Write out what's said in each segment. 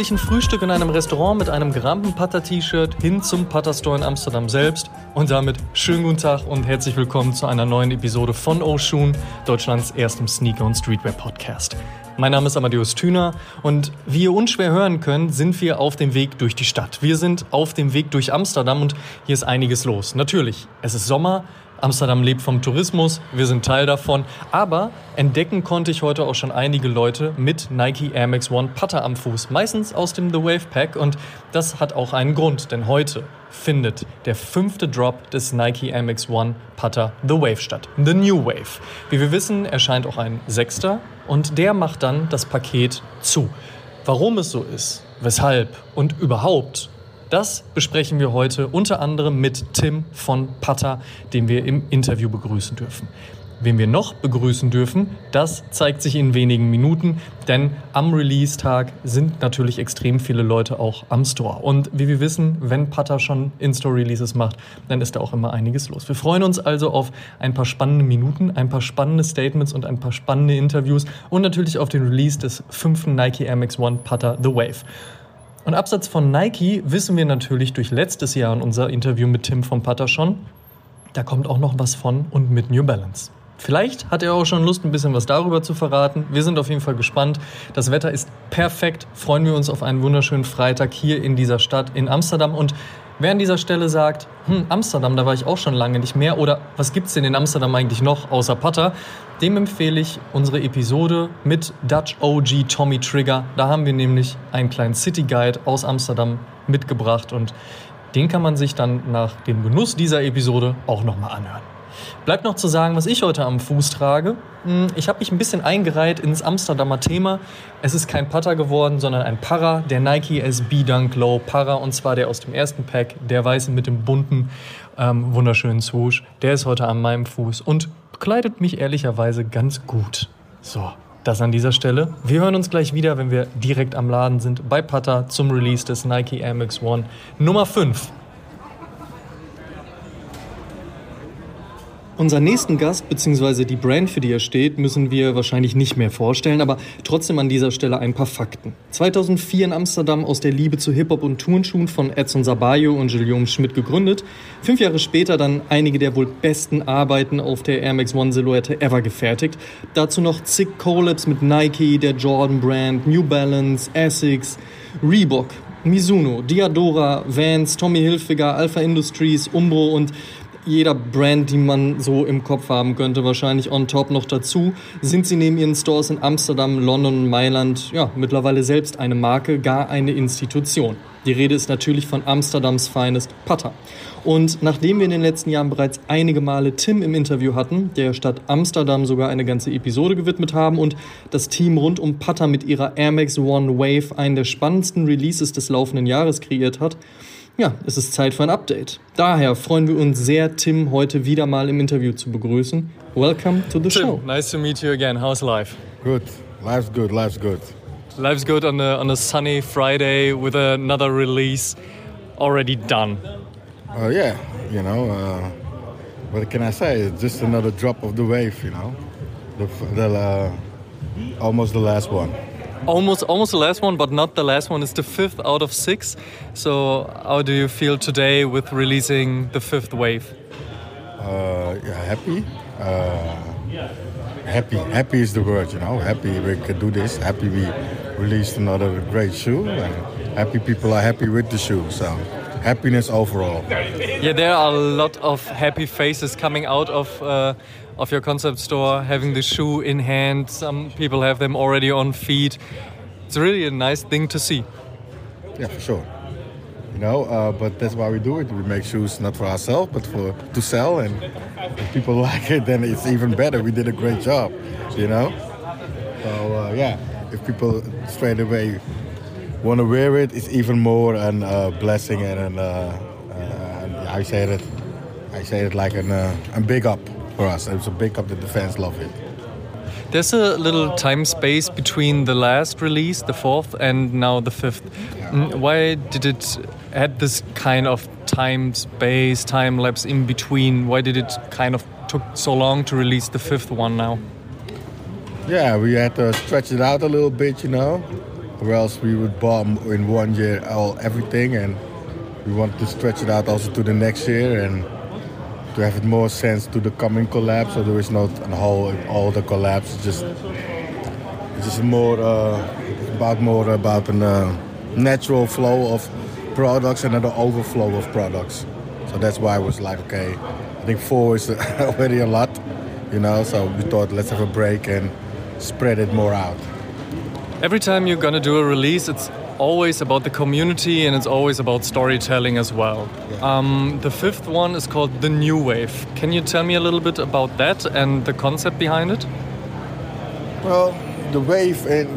gemütlichen Frühstück in einem Restaurant mit einem Grampen-Putter-T-Shirt hin zum Putter-Store in Amsterdam selbst. Und damit schönen guten Tag und herzlich willkommen zu einer neuen Episode von Oshun, Deutschlands erstem Sneaker- und Streetwear-Podcast. Mein Name ist Amadeus Thüner und wie ihr unschwer hören könnt, sind wir auf dem Weg durch die Stadt. Wir sind auf dem Weg durch Amsterdam und hier ist einiges los. Natürlich, es ist Sommer, Amsterdam lebt vom Tourismus, wir sind Teil davon. Aber entdecken konnte ich heute auch schon einige Leute mit Nike Air Max One Putter am Fuß, meistens aus dem The Wave Pack. Und das hat auch einen Grund, denn heute findet der fünfte Drop des Nike Air Max One Putter The Wave statt. The New Wave. Wie wir wissen, erscheint auch ein sechster und der macht dann das Paket zu. Warum es so ist, weshalb und überhaupt das besprechen wir heute unter anderem mit Tim von Patter, den wir im Interview begrüßen dürfen. Wen wir noch begrüßen dürfen, das zeigt sich in wenigen Minuten, denn am Release-Tag sind natürlich extrem viele Leute auch am Store. Und wie wir wissen, wenn Patter schon In-Store-Releases macht, dann ist da auch immer einiges los. Wir freuen uns also auf ein paar spannende Minuten, ein paar spannende Statements und ein paar spannende Interviews und natürlich auf den Release des fünften Nike Air Max One Putter The Wave. Und abseits von Nike wissen wir natürlich durch letztes Jahr in unser Interview mit Tim vom Putter schon, da kommt auch noch was von und mit New Balance. Vielleicht hat er auch schon Lust, ein bisschen was darüber zu verraten. Wir sind auf jeden Fall gespannt. Das Wetter ist perfekt. Freuen wir uns auf einen wunderschönen Freitag hier in dieser Stadt in Amsterdam. Und wer an dieser Stelle sagt, hm, Amsterdam, da war ich auch schon lange nicht mehr, oder was gibt es denn in Amsterdam eigentlich noch außer Putter, dem empfehle ich unsere Episode mit Dutch OG Tommy Trigger. Da haben wir nämlich einen kleinen City Guide aus Amsterdam mitgebracht und den kann man sich dann nach dem Genuss dieser Episode auch nochmal anhören. Bleibt noch zu sagen, was ich heute am Fuß trage. Hm, ich habe mich ein bisschen eingereiht ins Amsterdamer Thema. Es ist kein Putter geworden, sondern ein Para, der Nike SB Dunk Low Para. Und zwar der aus dem ersten Pack, der weiße mit dem bunten, ähm, wunderschönen Swoosh. Der ist heute an meinem Fuß und kleidet mich ehrlicherweise ganz gut. So, das an dieser Stelle. Wir hören uns gleich wieder, wenn wir direkt am Laden sind, bei Putter zum Release des Nike Air Max One Nummer 5. Unseren nächsten Gast bzw. die Brand, für die er steht, müssen wir wahrscheinlich nicht mehr vorstellen, aber trotzdem an dieser Stelle ein paar Fakten. 2004 in Amsterdam aus der Liebe zu Hip-Hop und Turnschuhen von Edson Sabayo und Guillaume Schmidt gegründet. Fünf Jahre später dann einige der wohl besten Arbeiten auf der Air Max One Silhouette ever gefertigt. Dazu noch zig Collabs mit Nike, der Jordan Brand, New Balance, Essex, Reebok, Mizuno, Diadora, Vans, Tommy Hilfiger, Alpha Industries, Umbro und jeder Brand, die man so im Kopf haben könnte, wahrscheinlich on top noch dazu, sind sie neben ihren Stores in Amsterdam, London Mailand ja, mittlerweile selbst eine Marke, gar eine Institution. Die Rede ist natürlich von Amsterdams Finest Putter. Und nachdem wir in den letzten Jahren bereits einige Male Tim im Interview hatten, der Stadt Amsterdam sogar eine ganze Episode gewidmet haben und das Team rund um Putter mit ihrer Air Max One Wave einen der spannendsten Releases des laufenden Jahres kreiert hat, ja, es ist Zeit für ein Update. Daher freuen wir uns sehr, Tim heute wieder mal im Interview zu begrüßen. Welcome to the Tim, show. Nice to meet you again. How's life? Good. Life's good. Life's good. Life's good on a, on a sunny Friday with another release already done. Uh, yeah, you know, uh, what can I say? It's just another drop of the wave, you know. The, the uh, almost the last one. Almost, almost the last one, but not the last one. It's the fifth out of six. So, how do you feel today with releasing the fifth wave? Uh, happy. Uh, happy. Happy is the word, you know. Happy we could do this. Happy we released another great shoe, and happy people are happy with the shoe. So, happiness overall. Yeah, there are a lot of happy faces coming out of uh, of your concept store, having the shoe in hand. Some people have them already on feet. It's really a nice thing to see. Yeah, for sure. You know, uh, but that's why we do it. We make shoes not for ourselves, but for to sell. And if people like it, then it's even better. We did a great job. You know. So uh, yeah, if people straight away want to wear it, it's even more a uh, blessing and an, uh, uh, I say it, I say it like an, uh, a big up for us. It's a big up that the fans love it. There's a little time space between the last release, the fourth, and now the fifth. Mm, Why did it had this kind of time space, time lapse in between? Why did it kind of took so long to release the fifth one now? Yeah, we had to stretch it out a little bit, you know. or else we would bomb in one year all everything, and we want to stretch it out also to the next year and to have it more sense to the coming collapse, So there is not a whole all the collapse. It's just just more uh, about more about a uh, natural flow of products and an overflow of products. So that's why I was like, okay, I think four is already a lot, you know. So we thought let's have a break and spread it more out. Every time you're gonna do a release, it's always about the community and it's always about storytelling as well. Yeah. Um, the fifth one is called The New Wave. Can you tell me a little bit about that and the concept behind it? Well, the wave and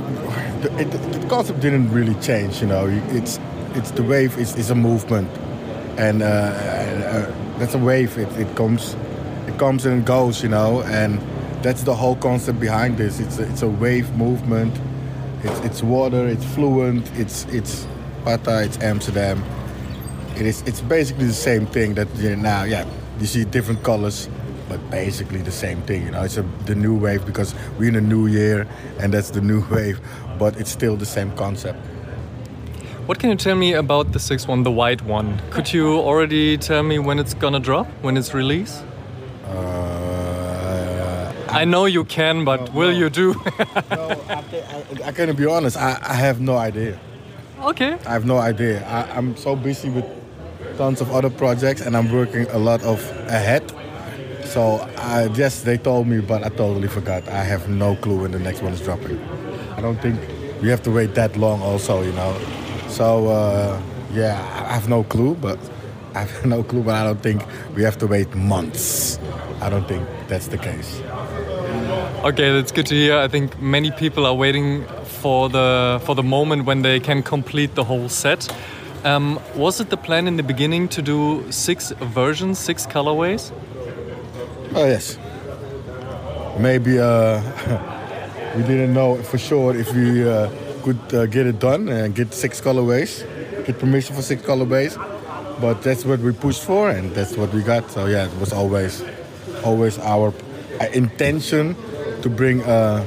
the, it, the concept didn't really change. You know, it's it's the wave is, is a movement, and uh, uh, that's a wave. It, it comes it comes and goes. You know, and that's the whole concept behind this. It's a, it's a wave movement it's, it's water, it's fluent, it's it's Patta, it's Amsterdam. It is it's basically the same thing that you know, now yeah you see different colors but basically the same thing you know. It's a, the new wave because we're in a new year and that's the new wave but it's still the same concept. What can you tell me about the sixth one the white one? Could you already tell me when it's gonna drop when it's released? Uh, I know you can, but no, will no. you do? no, I, I, I can be honest. I, I have no idea. Okay. I have no idea. I, I'm so busy with tons of other projects, and I'm working a lot of ahead. So I yes, they told me, but I totally forgot. I have no clue when the next one is dropping. I don't think we have to wait that long. Also, you know. So uh, yeah, I have no clue, but I have no clue. But I don't think we have to wait months. I don't think that's the case. Okay, that's good to hear. I think many people are waiting for the for the moment when they can complete the whole set. Um, was it the plan in the beginning to do six versions, six colorways? Oh yes. Maybe uh, we didn't know for sure if we uh, could uh, get it done and get six colorways, get permission for six colorways. But that's what we pushed for, and that's what we got. So yeah, it was always, always our intention to bring a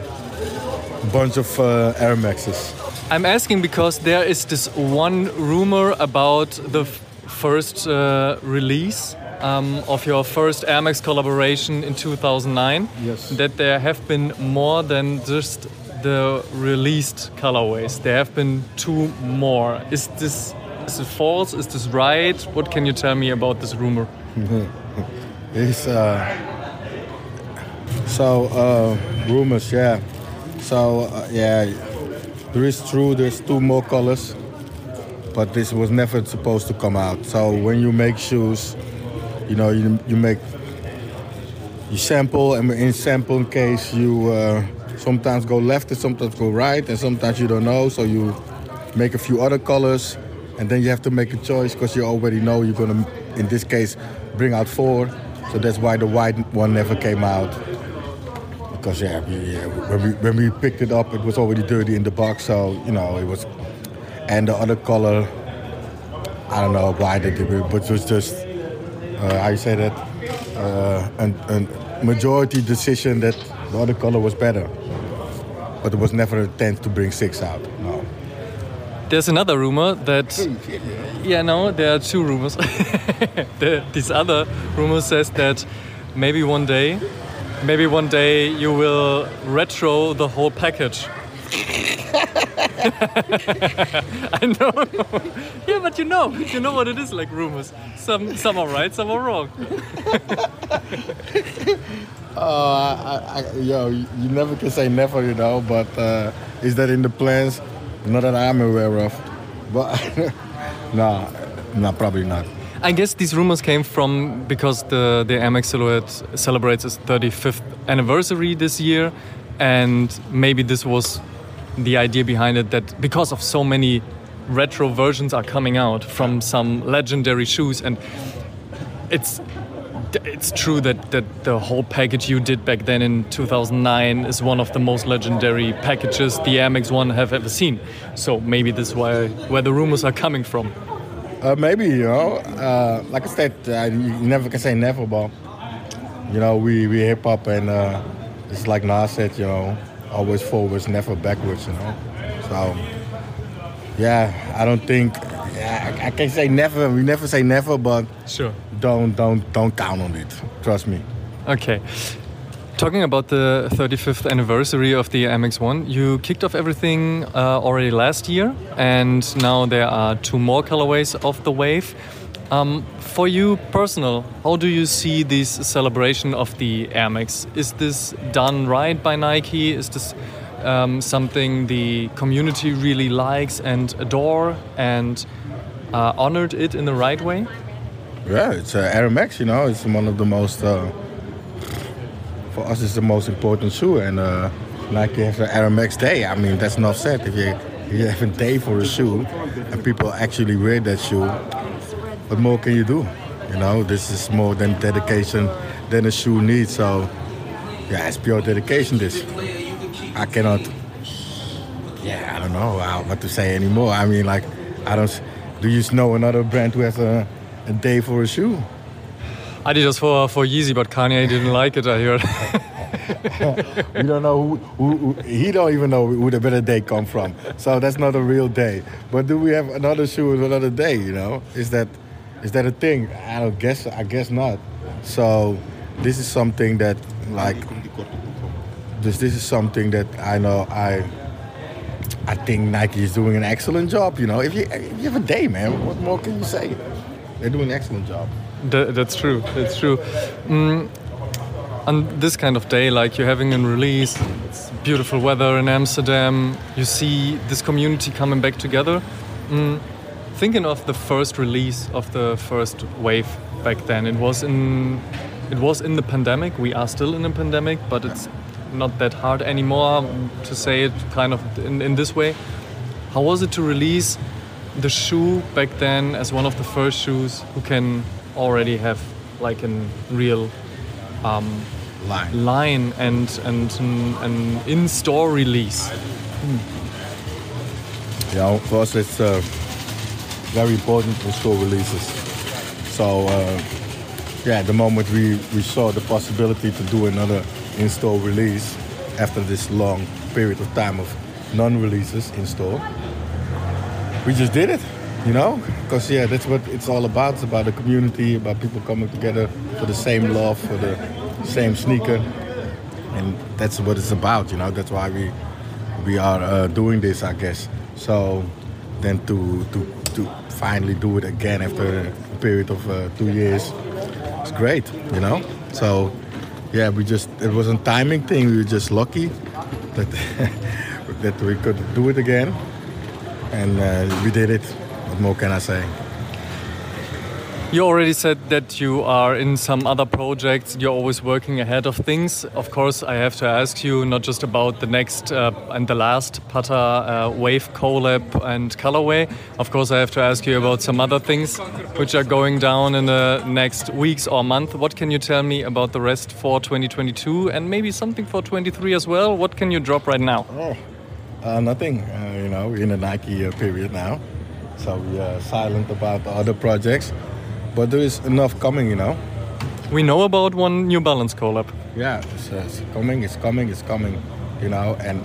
bunch of uh, Air Maxes. I'm asking because there is this one rumor about the first uh, release um, of your first Air Max collaboration in 2009. Yes. That there have been more than just the released colorways. There have been two more. Is this is it false? Is this right? What can you tell me about this rumor? it's uh, so uh, rumors, yeah. So uh, yeah, there is true. There's two more colors, but this was never supposed to come out. So when you make shoes, you know, you you make you sample, and in sample case you uh, sometimes go left and sometimes go right, and sometimes you don't know. So you make a few other colors, and then you have to make a choice because you already know you're gonna, in this case, bring out four. So that's why the white one never came out because yeah, we, yeah, when we when we picked it up, it was already dirty in the box. So you know, it was, and the other color, I don't know why they did it, but it was just uh, you say that, uh, a majority decision that the other color was better. But it was never a intent to bring six out. No. There's another rumor that, yeah, no, there are two rumors. the, this other rumor says that maybe one day Maybe one day you will retro the whole package. I know. yeah, but you know, you know what it is like rumors. Some some are right, some are wrong. uh, I, I, yo, you never can say never, you know. But uh, is that in the plans? Not that I'm aware of. But no, no, probably not. I guess these rumors came from because the the Air Max Silhouette celebrates its 35th anniversary this year, and maybe this was the idea behind it that because of so many retro versions are coming out from some legendary shoes, and it's it's true that, that the whole package you did back then in 2009 is one of the most legendary packages the Amex One have ever seen. So maybe this is why where the rumors are coming from. Uh, maybe you know, uh, like I said, uh, you never can say never, but you know, we we hip hop and uh, it's like Nas said, you know, always forwards, never backwards, you know. So yeah, I don't think. Yeah, I, I can say never. We never say never, but sure. Don't don't don't count on it. Trust me. Okay. Talking about the 35th anniversary of the MX1, you kicked off everything uh, already last year, and now there are two more colorways of the Wave. Um, for you personal, how do you see this celebration of the Air Max? Is this done right by Nike? Is this um, something the community really likes and adore and uh, honored it in the right way? Yeah, it's uh, Air Max. You know, it's one of the most uh, for us. It's the most important shoe, and uh, like you have the Air Max Day. I mean, that's not said. If you if you have a day for a shoe, and people actually wear that shoe, what more can you do? You know, this is more than dedication than a shoe needs. So, yeah, it's pure dedication. This, I cannot. Yeah, I don't know what to say anymore. I mean, like, I don't. Do you know another brand who has a a day for a shoe. Adidas for for Yeezy, but Kanye didn't like it. I heard. we don't know who, who, who, He don't even know who the better day come from. So that's not a real day. But do we have another shoe with another day? You know, is that is that a thing? I don't guess. I guess not. So this is something that like this. This is something that I know I. I think Nike is doing an excellent job. You know, if you if you have a day, man, what more can you say? They're doing an excellent job. That, that's true. That's true. Mm, on this kind of day, like you're having a release, it's beautiful weather in Amsterdam. You see this community coming back together. Mm, thinking of the first release of the first wave back then, it was in it was in the pandemic. We are still in a pandemic, but it's not that hard anymore to say it kind of in, in this way. How was it to release the shoe back then as one of the first shoes who can already have like a real um, line. line and and an, in-store release. Hmm. Yeah, for us it's uh, very important in-store releases. So uh, yeah, the moment we, we saw the possibility to do another in-store release after this long period of time of non-releases in store, we just did it, you know? Because, yeah, that's what it's all about. It's about the community, about people coming together for the same love, for the same sneaker. And that's what it's about, you know? That's why we we are uh, doing this, I guess. So then to, to, to finally do it again after a period of uh, two years, it's great, you know? So, yeah, we just, it was a timing thing. We were just lucky that, that we could do it again and uh, we did it. What more can I say? You already said that you are in some other projects. You're always working ahead of things. Of course, I have to ask you not just about the next uh, and the last Patta uh, Wave collab and colorway. Of course, I have to ask you about some other things which are going down in the next weeks or month. What can you tell me about the rest for 2022 and maybe something for 23 as well? What can you drop right now? Oh. Uh, nothing. Uh, you know, we're in the Nike uh, period now, so we are silent about the other projects. But there is enough coming, you know. We know about one New Balance collab. Yeah, it's, uh, it's coming. It's coming. It's coming. You know, and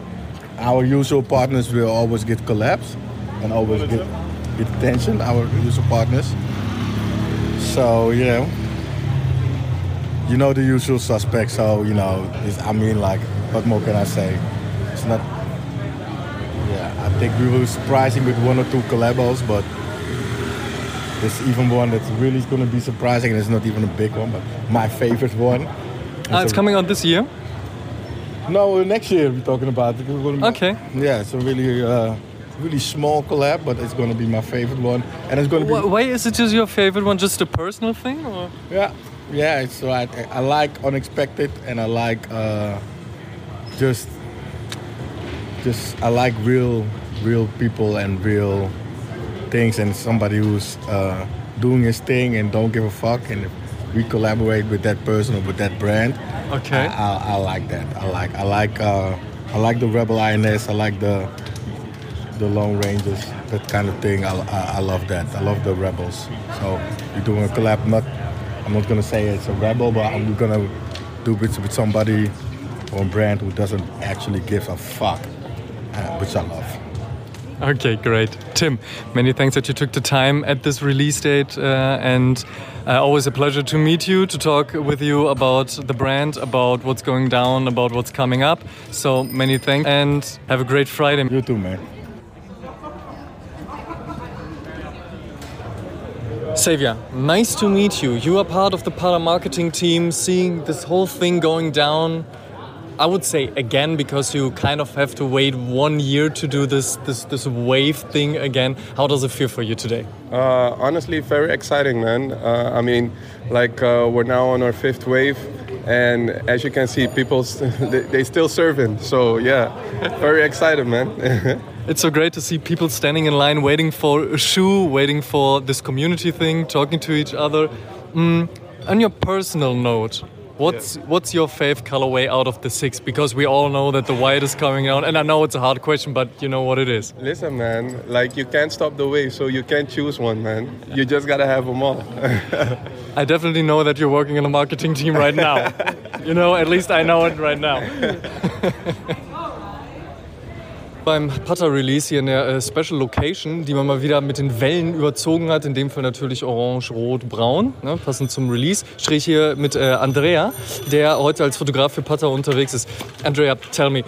our usual partners will always get collabs and always get get attention. Our usual partners. So you know, you know the usual suspects. So you know, I mean, like, what more can I say? It's not I think we will surprise him with one or two collabos, but there's even one that's really going to be surprising, and it's not even a big one, but my favorite one. Ah, it's coming out this year. No, next year we're talking about. It. Okay. Yeah, it's a really, uh, really small collab, but it's going to be my favorite one, and it's going to be. Why is it just your favorite one? Just a personal thing, or? Yeah, yeah. It's right. I like unexpected, and I like uh, just just I like real real people and real things and somebody who's uh, doing his thing and don't give a fuck and if we collaborate with that person or with that brand okay. I, I, I like that. I like I like uh, I like the rebel INS I like the the long ranges that kind of thing. I, I, I love that. I love the rebels. So we're doing a collab. Not I'm not gonna say it's a rebel but I'm gonna do it with somebody or a brand who doesn't actually give a fuck uh, which I love. Okay, great. Tim, many thanks that you took the time at this release date, uh, and uh, always a pleasure to meet you, to talk with you about the brand, about what's going down, about what's coming up. So many thanks, and have a great Friday. You too, man. Xavier, nice to meet you. You are part of the Patta marketing team, seeing this whole thing going down. I would say again because you kind of have to wait one year to do this this this wave thing again. How does it feel for you today? Uh, honestly, very exciting, man. Uh, I mean, like uh, we're now on our fifth wave, and as you can see, people they, they still serving. So yeah, very excited, man. it's so great to see people standing in line, waiting for a shoe, waiting for this community thing, talking to each other. Mm, on your personal note, What's yeah. what's your fave colorway out of the six? Because we all know that the white is coming out, and I know it's a hard question, but you know what it is. Listen, man, like you can't stop the wave, so you can't choose one, man. You just gotta have them all. I definitely know that you're working in a marketing team right now. you know, at least I know it right now. beim Putter-Release hier in der äh, Special Location, die man mal wieder mit den Wellen überzogen hat. In dem Fall natürlich orange, rot, braun, ne, passend zum Release. Stehe ich hier mit äh, Andrea, der heute als Fotograf für Putter unterwegs ist. Andrea, tell me,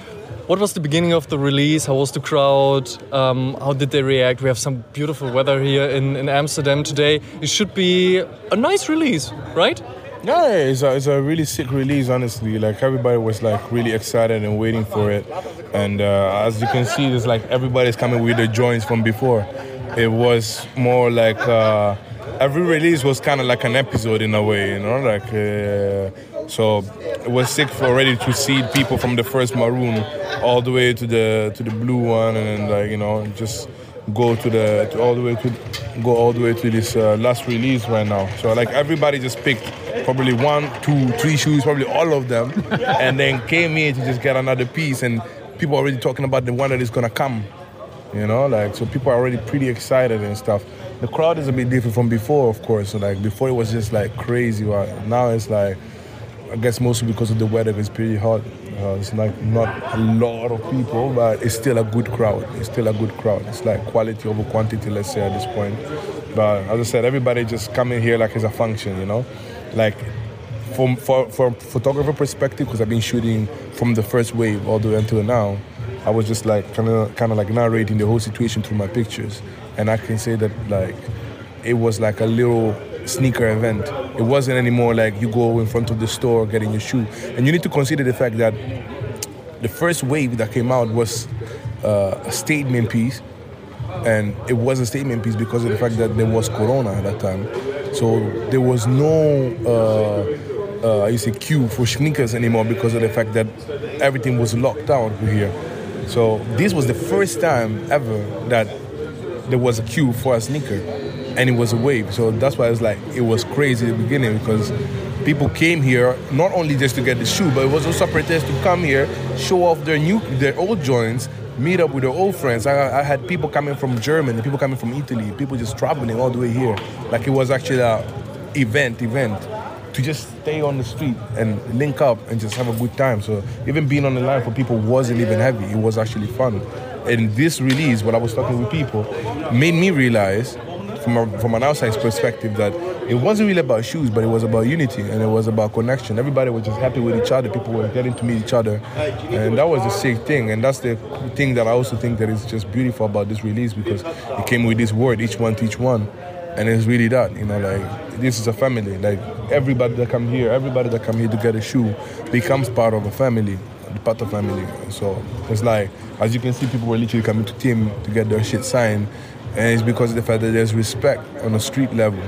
what was the beginning of the release? How was the crowd? Um, how did they react? We have some beautiful weather here in, in Amsterdam today. It should be a nice release, right? Yeah, it's a, it's a really sick release, honestly. Like everybody was like really excited and waiting for it. And uh, as you can see, it's like everybody's coming with the joints from before. It was more like uh, every release was kind of like an episode in a way, you know, like. Uh, so it was sick for already to see people from the first maroon all the way to the to the blue one, and like you know just go to the to all the way to go all the way to this uh, last release right now. So like everybody just picked probably one, two, three shoes, probably all of them, and then came here to just get another piece. And people are already talking about the one that is gonna come. You know, like so people are already pretty excited and stuff. The crowd is a bit different from before, of course. So like before it was just like crazy. Right? Now it's like I guess mostly because of the weather, it's pretty hot. Uh, it's like not a lot of people, but it's still a good crowd. It's still a good crowd. It's like quality over quantity, let's say at this point. But as I said, everybody just coming here like it's a function, you know like from for, from photographer perspective because I've been shooting from the first wave all the way until now. I was just like kind of kind of like narrating the whole situation through my pictures, and I can say that like it was like a little sneaker event. It wasn't anymore like you go in front of the store getting your shoe, and you need to consider the fact that the first wave that came out was uh, a statement piece, and it was a statement piece because of the fact that there was Corona at that time. So there was no uh, uh, I say queue for sneakers anymore because of the fact that everything was locked down here. So this was the first time ever that there was a queue for a sneaker, and it was a wave. So that's why it's like it was crazy at the beginning because people came here not only just to get the shoe, but it was also a pretest to come here, show off their new, their old joints, meet up with their old friends. I, I, had people coming from Germany, people coming from Italy, people just traveling all the way here. Like it was actually a event, event to just stay on the street and link up and just have a good time. So even being on the line for people wasn't even heavy. It was actually fun. And this release, when I was talking with people, made me realize from, a, from an outside perspective that it wasn't really about shoes, but it was about unity and it was about connection. Everybody was just happy with each other. People were getting to meet each other, and that was the sick thing. And that's the thing that I also think that is just beautiful about this release because it came with this word, each one teach one, and it's really that. You know, like this is a family. Like everybody that come here, everybody that come here to get a shoe becomes part of a family the Patta family. So it's like, as you can see, people were literally coming to team to get their shit signed and it's because of the fact that there's respect on a street level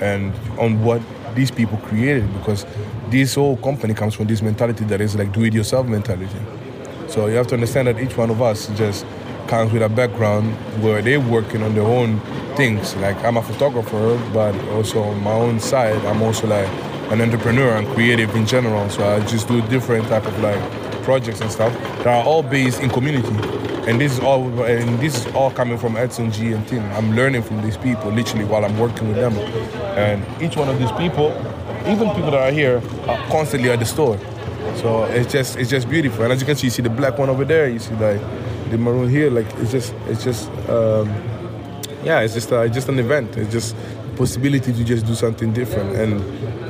and on what these people created because this whole company comes from this mentality that is like do it yourself mentality. So you have to understand that each one of us just comes with a background where they're working on their own things. Like i'm a photographer but also on my own side i'm also like an entrepreneur and creative in general. So i just do different type of like projects and stuff that are all based in community and this is all and this is all coming from Edson G and Tim. I'm learning from these people literally while I'm working with them. And each one of these people, even people that are here, are constantly at the store. So it's just it's just beautiful. And as you can see, you see the black one over there. You see like the maroon here, like it's just it's just um, yeah, it's just uh, just an event. It's just possibility to just do something different, and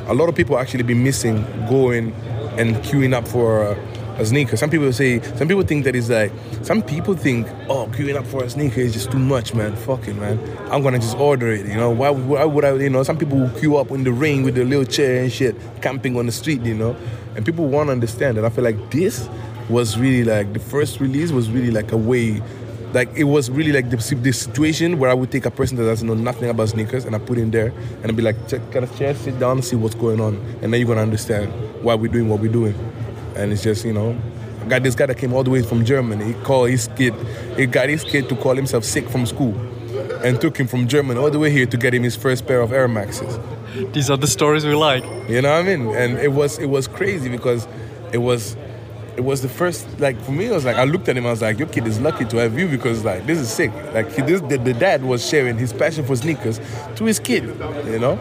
a lot of people actually be missing going and queuing up for. Uh, a sneaker. Some people say, some people think that it's like, some people think, oh, queuing up for a sneaker is just too much, man. Fuck it, man. I'm gonna just order it, you know. Why, why would I, you know, some people will queue up in the rain with the little chair and shit, camping on the street, you know. And people won't understand. And I feel like this was really like, the first release was really like a way like it was really like the, the situation where I would take a person that doesn't know nothing about sneakers and I put in there and I'd be like, check, kind of chair, sit down, see what's going on, and then you're gonna understand why we're doing what we're doing. And it's just you know, I got this guy that came all the way from Germany. He called his kid, he got his kid to call himself sick from school, and took him from Germany all the way here to get him his first pair of Air Maxes. These are the stories we like. You know what I mean? And it was it was crazy because it was it was the first like for me. It was like I looked at him. I was like, "Your kid is lucky to have you because like this is sick." Like he, this, the, the dad was sharing his passion for sneakers to his kid, you know.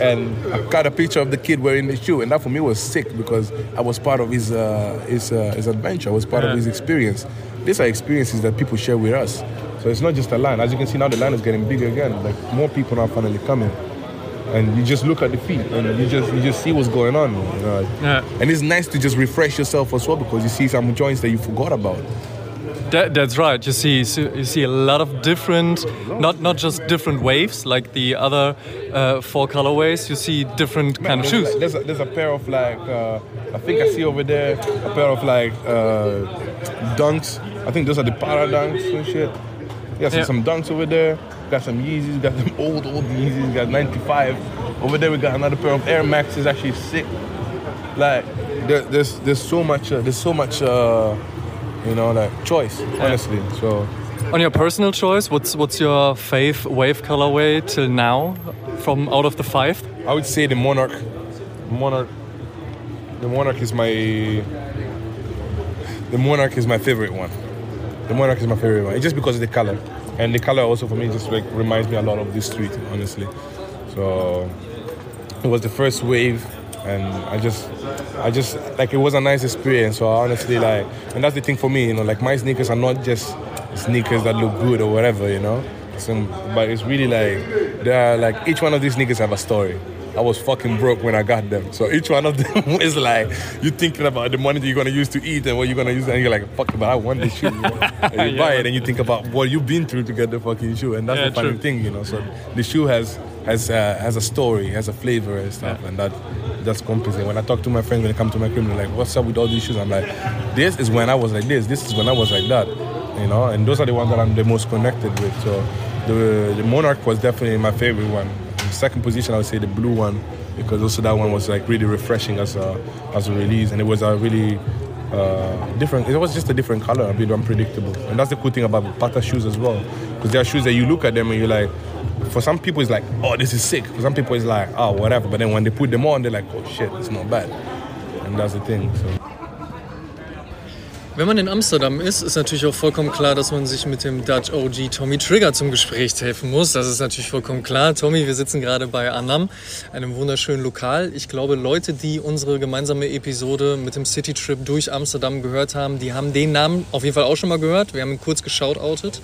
And I got a picture of the kid wearing the shoe, and that for me was sick because I was part of his uh, his uh, his adventure. I was part yeah. of his experience. These are experiences that people share with us. So it's not just a line. As you can see now, the line is getting bigger again. Like more people are finally coming and you just look at the feet and you just you just see what's going on. You know? yeah. And it's nice to just refresh yourself as well because you see some joints that you forgot about. That, that's right. You see, you see a lot of different, not not just different waves like the other uh, four colorways. You see different Man, kind of shoes. there's, a, there's a pair of like, uh, I think I see over there a pair of like uh, dunks. I think those are the Parra dunks and shit. Yeah, so yeah. some dunks over there. Got some Yeezys, got some old, old Yeezys, got 95. Over there we got another pair of Air Maxes, actually sick. Like, there, there's there's so much, uh, there's so much, uh, you know, like choice, honestly. So. On your personal choice, what's what's your fave wave colorway till now, from out of the five? I would say the Monarch. Monarch. The Monarch is my. The Monarch is my favorite one. The Monarch is my favorite one. It's just because of the color and the color also for me just like reminds me a lot of this street, honestly. So it was the first wave, and I just, I just like it was a nice experience. So honestly, like, and that's the thing for me, you know, like my sneakers are not just sneakers that look good or whatever, you know. So, but it's really like, they are like each one of these sneakers have a story. I was fucking broke when I got them. So each one of them is like you're thinking about the money that you're gonna use to eat and what you're gonna use, and you're like, fuck, but I want this shoe. and you yeah, buy it, and you think about what you've been through to get the fucking shoe, and that's yeah, the funny true. thing, you know. So the shoe has has uh, has a story, has a flavor and stuff, yeah. and that that's compensating. When I talk to my friends when they come to my crib, they're like, "What's up with all these shoes?" I'm like, "This is when I was like this. This is when I was like that." You know, and those are the ones that I'm the most connected with. So the the Monarch was definitely my favorite one second position, I would say the blue one, because also that one was like really refreshing as a as a release, and it was a really uh, different. It was just a different color, a bit unpredictable, and that's the cool thing about Patta shoes as well, because there are shoes that you look at them and you're like. For some people, it's like, oh, this is sick. For some people, it's like, oh, whatever. But then when they put them on, they're like, oh shit, it's not bad. And that's the thing. So. Wenn man in Amsterdam ist, ist natürlich auch vollkommen klar, dass man sich mit dem Dutch OG Tommy Trigger zum Gespräch helfen muss. Das ist natürlich vollkommen klar. Tommy, wir sitzen gerade bei Annam, einem wunderschönen Lokal. Ich glaube, Leute, die unsere gemeinsame Episode mit dem City Trip durch Amsterdam gehört haben, die haben den Namen auf jeden Fall auch schon mal gehört. Wir haben ihn kurz geschautoutet.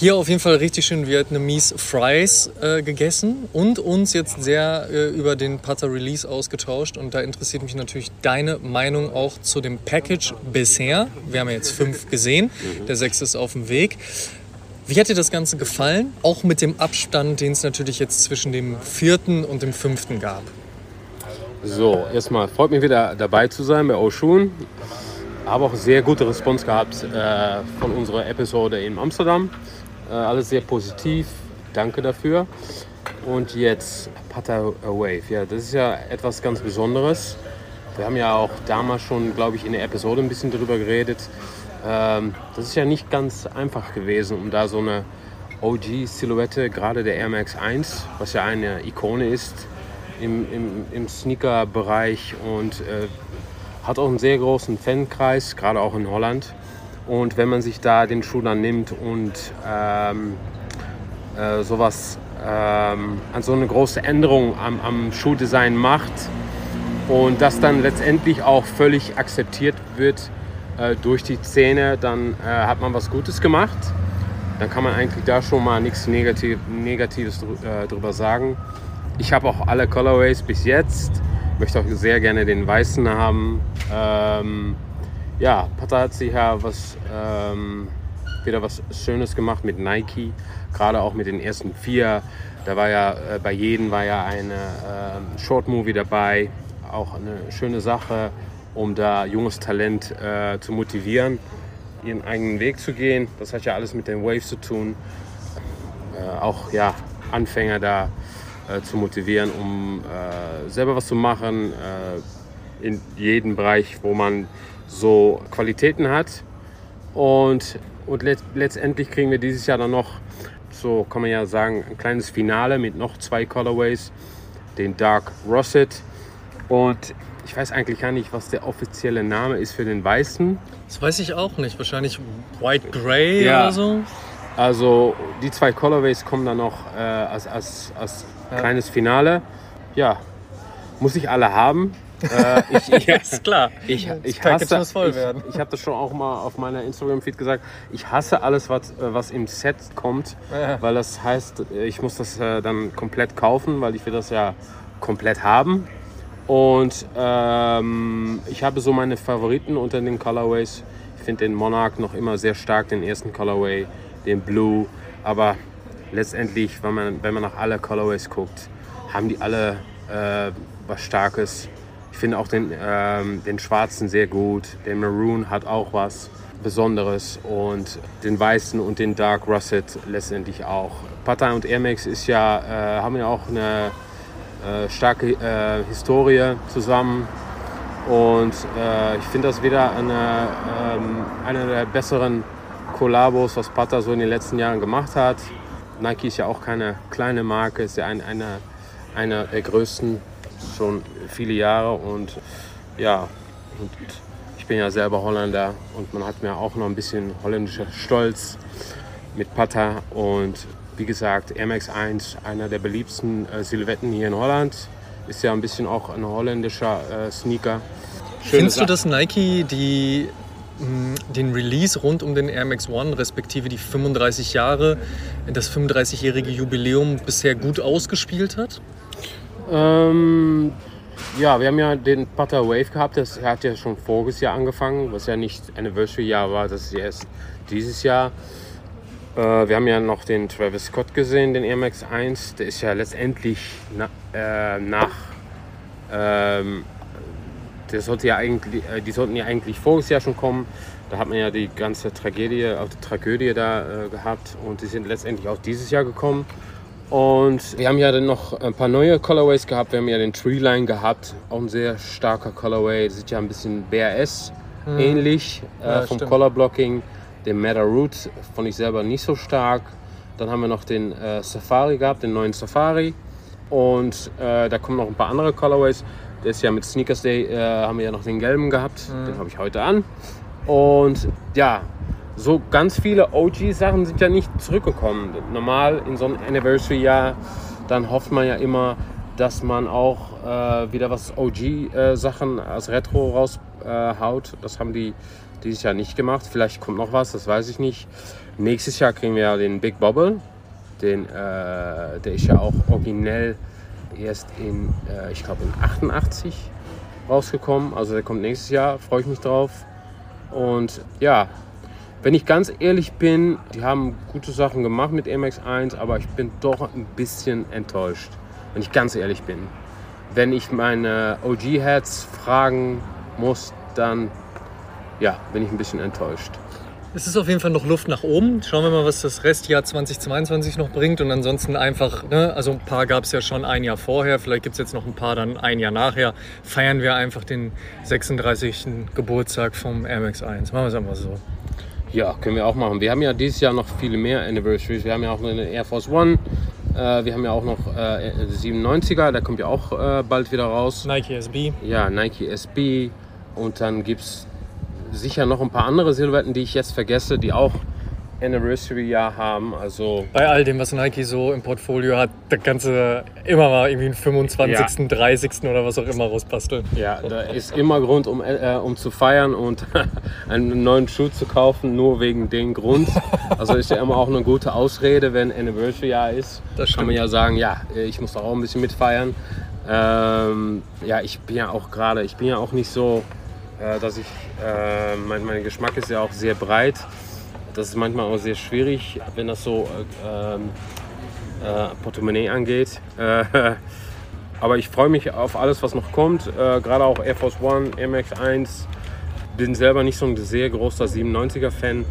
Hier auf jeden Fall richtig schön Vietnamese Fries äh, gegessen und uns jetzt sehr äh, über den Pata Release ausgetauscht. Und da interessiert mich natürlich deine Meinung auch zu dem Package bisher. Wir haben ja jetzt fünf gesehen, der sechste ist auf dem Weg. Wie hat dir das Ganze gefallen? Auch mit dem Abstand, den es natürlich jetzt zwischen dem vierten und dem fünften gab. So, erstmal freut mich wieder dabei zu sein bei Oshun. Habe auch sehr gute Response gehabt äh, von unserer Episode in Amsterdam. Äh, alles sehr positiv. Danke dafür. Und jetzt Pata Wave. Ja, das ist ja etwas ganz Besonderes. Wir haben ja auch damals schon, glaube ich, in der Episode ein bisschen darüber geredet. Ähm, das ist ja nicht ganz einfach gewesen, um da so eine OG-Silhouette, gerade der Air Max 1, was ja eine Ikone ist im, im, im Sneaker-Bereich und äh, hat auch einen sehr großen Fankreis, gerade auch in Holland. Und wenn man sich da den Schuh dann nimmt und ähm, äh, sowas, ähm, an so eine große Änderung am, am Schuhdesign macht und das dann letztendlich auch völlig akzeptiert wird äh, durch die Zähne, dann äh, hat man was Gutes gemacht. Dann kann man eigentlich da schon mal nichts Negativ Negatives drü äh, drüber sagen. Ich habe auch alle Colorways bis jetzt. Möchte auch sehr gerne den weißen haben. Ähm, ja, Pata hat sich ja was, ähm, wieder was Schönes gemacht mit Nike. Gerade auch mit den ersten vier. Da war ja äh, bei jedem war ja eine äh, Short Movie dabei. Auch eine schöne Sache, um da junges Talent äh, zu motivieren, ihren eigenen Weg zu gehen. Das hat ja alles mit den Waves zu tun. Äh, auch ja, Anfänger da äh, zu motivieren, um äh, selber was zu machen in jedem Bereich, wo man so Qualitäten hat. Und, und let letztendlich kriegen wir dieses Jahr dann noch, so kann man ja sagen, ein kleines Finale mit noch zwei Colorways, den Dark Russet und ich weiß eigentlich gar nicht, was der offizielle Name ist für den weißen. Das weiß ich auch nicht. Wahrscheinlich White Grey Ja. oder so. Also die zwei Colorways kommen dann noch äh, als, als, als kleines Finale. Ja, muss ich alle haben. Äh, ich, ich, Ist klar. ich, ich hasse, ich, werden. ich habe das schon auch mal auf meiner Instagram-Feed gesagt. Ich hasse alles, was, äh, was im Set kommt, Ja. weil das heißt, äh, ich muss das äh, dann komplett kaufen, weil ich will das ja komplett haben. Und ähm, ich habe so meine Favoriten unter den Colorways. Ich finde den Monarch noch immer sehr stark, den ersten Colorway, den Blue. Aber letztendlich, wenn man, wenn man nach alle Colorways guckt, haben die alle äh, was Starkes. Ich finde auch den, ähm, den schwarzen sehr gut. Der Maroon hat auch was Besonderes. Und den weißen und den Dark Russet letztendlich auch. Pata und Air Max ist ja, äh, haben ja auch eine äh, starke äh, Historie zusammen. Und äh, ich finde das wieder eine, ähm, eine der besseren Kollabos, was Pata so in den letzten Jahren gemacht hat. Nike ist ja auch keine kleine Marke, ist ja ein, eine, eine der größten schon viele Jahre. Und ja, und ich bin ja selber Holländer und man hat mir auch noch ein bisschen holländischer Stolz mit Pata. Und wie gesagt, Air Max 1, einer der beliebtesten äh, Silhouetten hier in Holland. Ist ja ein bisschen auch ein holländischer äh, Sneaker. Schöne Findest du, Sa- dass Nike die, mh, den Release rund um den Air Max One, respektive die 35 Jahre, das 35-jährige Jubiläum bisher gut ausgespielt hat? Ähm, ja, wir haben ja den Putter Wave gehabt. Das hat ja schon voriges Jahr angefangen, was ja nicht Anniversary-Jahr war. Das ist erst dieses Jahr. Äh, wir haben ja noch den Travis Scott gesehen, den Air Max 1. Der ist ja letztendlich na, äh, nach. Ähm, der sollte ja eigentlich, äh, die sollten ja eigentlich voriges Jahr schon kommen. Da hat man ja die ganze Tragödie, auch die Tragödie da äh, gehabt und die sind letztendlich auch dieses Jahr gekommen. Und wir haben ja dann noch ein paar neue Colorways gehabt. Wir haben ja den Treeline gehabt, auch ein sehr starker Colorway. Das sieht ja ein bisschen BRS ähnlich äh, Ja, vom stimmt. Color Blocking. Den Meta Root fand ich selber nicht so stark. Dann haben wir noch den äh, Safari gehabt, den neuen Safari. Und äh, da kommen noch ein paar andere Colorways. Der ist ja mit Sneakers Day, äh, haben wir ja noch den gelben gehabt. Den habe ich heute an. Und ja, so ganz viele OG-Sachen sind ja nicht zurückgekommen. Normal in so einem Anniversary-Jahr, dann hofft man ja immer, dass man auch äh, wieder was OG-Sachen als Retro raushaut. Äh, das haben die dieses Jahr nicht gemacht. Vielleicht kommt noch was, das weiß ich nicht. Nächstes Jahr kriegen wir ja den Big Bubble. Den, äh, der ist ja auch originell erst in, äh, ich glaube, in 88 rausgekommen. Also der kommt nächstes Jahr, freue ich mich drauf. Und ja, wenn ich ganz ehrlich bin, die haben gute Sachen gemacht mit MX1, aber ich bin doch ein bisschen enttäuscht, wenn ich ganz ehrlich bin. Wenn ich meine OG-Heads fragen muss, dann ja, bin ich ein bisschen enttäuscht. Es ist auf jeden Fall noch Luft nach oben. Schauen wir mal, was das Restjahr 2022 noch bringt. Und ansonsten einfach, ne, also ein paar gab es ja schon ein Jahr vorher, vielleicht gibt es jetzt noch ein paar dann ein Jahr nachher. Feiern wir einfach den 36. Geburtstag vom Air Max 1. Machen wir es einfach so. Ja, können wir auch machen. Wir haben ja dieses Jahr noch viele mehr Anniversaries. Wir haben ja auch noch eine Air Force One. Äh, wir haben ja auch noch äh, 97er, der kommt ja auch äh, bald wieder raus. Nike SB. Ja, Nike SB. Und dann gibt es sicher noch ein paar andere Silhouetten, die ich jetzt vergesse, die auch Anniversary-Jahr haben. Also Bei all dem, was Nike so im Portfolio hat, der ganze immer mal irgendwie einen 25., Ja. 30. oder was auch immer rausbasteln. ja, da ist immer Grund, um, äh, um zu feiern und einen neuen Schuh zu kaufen, nur wegen dem Grund. Also ist ja immer auch eine gute Ausrede, wenn Anniversary-Jahr ist. Das kann man ja sagen, ja, ich muss doch auch ein bisschen mitfeiern. Ähm, ja, ich bin ja auch gerade, ich bin ja auch nicht so, äh, dass ich, äh, mein, mein Geschmack ist ja auch sehr breit. Das ist manchmal auch sehr schwierig, wenn das so äh, äh, Portemonnaie angeht. Äh, aber ich freue mich auf alles, was noch kommt. Äh, Gerade auch Air Force One, Air Max 1. Bin selber nicht so ein sehr großer 97er-Fan.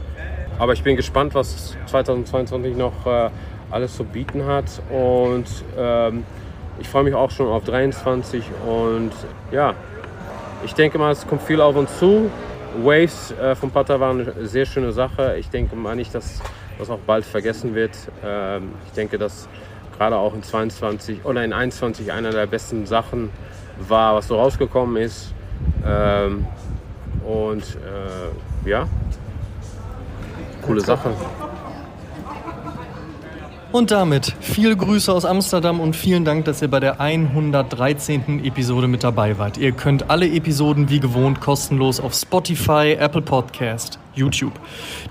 Aber ich bin gespannt, was 2022 noch äh, alles zu bieten hat. Und ähm, ich freue mich auch schon auf 23. Und ja, ich denke mal, es kommt viel auf uns zu. Waves äh, von Pata waren eine sehr schöne Sache. Ich denke mal nicht, dass das auch bald vergessen wird. Ähm, ich denke, dass gerade auch in 22 oder in 21 einer der besten Sachen war, was so rausgekommen ist. Ähm, und äh, ja, coole Sache. Und damit viele Grüße aus Amsterdam und vielen Dank, dass ihr bei der 113. Episode mit dabei wart. Ihr könnt alle Episoden wie gewohnt kostenlos auf Spotify, Apple Podcast, YouTube,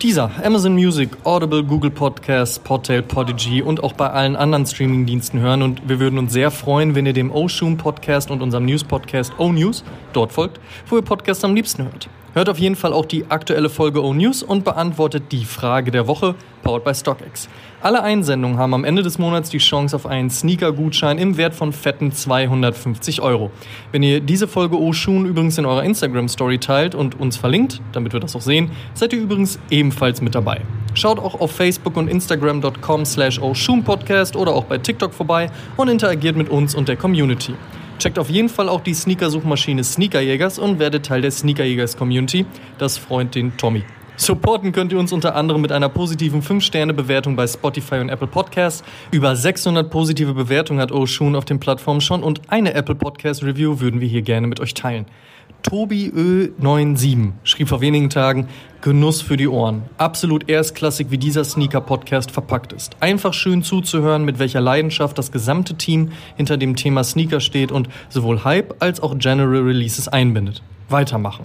dieser, Amazon Music, Audible, Google Podcasts, Podtail, Podigy und auch bei allen anderen Streamingdiensten hören. Und wir würden uns sehr freuen, wenn ihr dem Oshun Podcast und unserem News Podcast O News dort folgt, wo ihr Podcasts am liebsten hört. Hört auf jeden Fall auch die aktuelle Folge O News und beantwortet die Frage der Woche, powered by StockX. Alle Einsendungen haben am Ende des Monats die Chance auf einen Sneaker-Gutschein im Wert von fetten 250 Euro. Wenn ihr diese Folge Oshun übrigens in eurer Instagram-Story teilt und uns verlinkt, damit wir das auch sehen, seid ihr übrigens ebenfalls mit dabei. Schaut auch auf Facebook und Instagram.com slash Podcast oder auch bei TikTok vorbei und interagiert mit uns und der Community. Checkt auf jeden Fall auch die Sneakersuchmaschine Sneakerjägers und werdet Teil der Sneakerjägers Community. Das freut den Tommy. Supporten könnt ihr uns unter anderem mit einer positiven 5-Sterne-Bewertung bei Spotify und Apple Podcasts. Über 600 positive Bewertungen hat Oshun auf den Plattformen schon und eine Apple Podcast Review würden wir hier gerne mit euch teilen. Tobi Ö97 schrieb vor wenigen Tagen Genuss für die Ohren. Absolut erstklassig, wie dieser Sneaker-Podcast verpackt ist. Einfach schön zuzuhören, mit welcher Leidenschaft das gesamte Team hinter dem Thema Sneaker steht und sowohl Hype als auch General Releases einbindet. Weitermachen.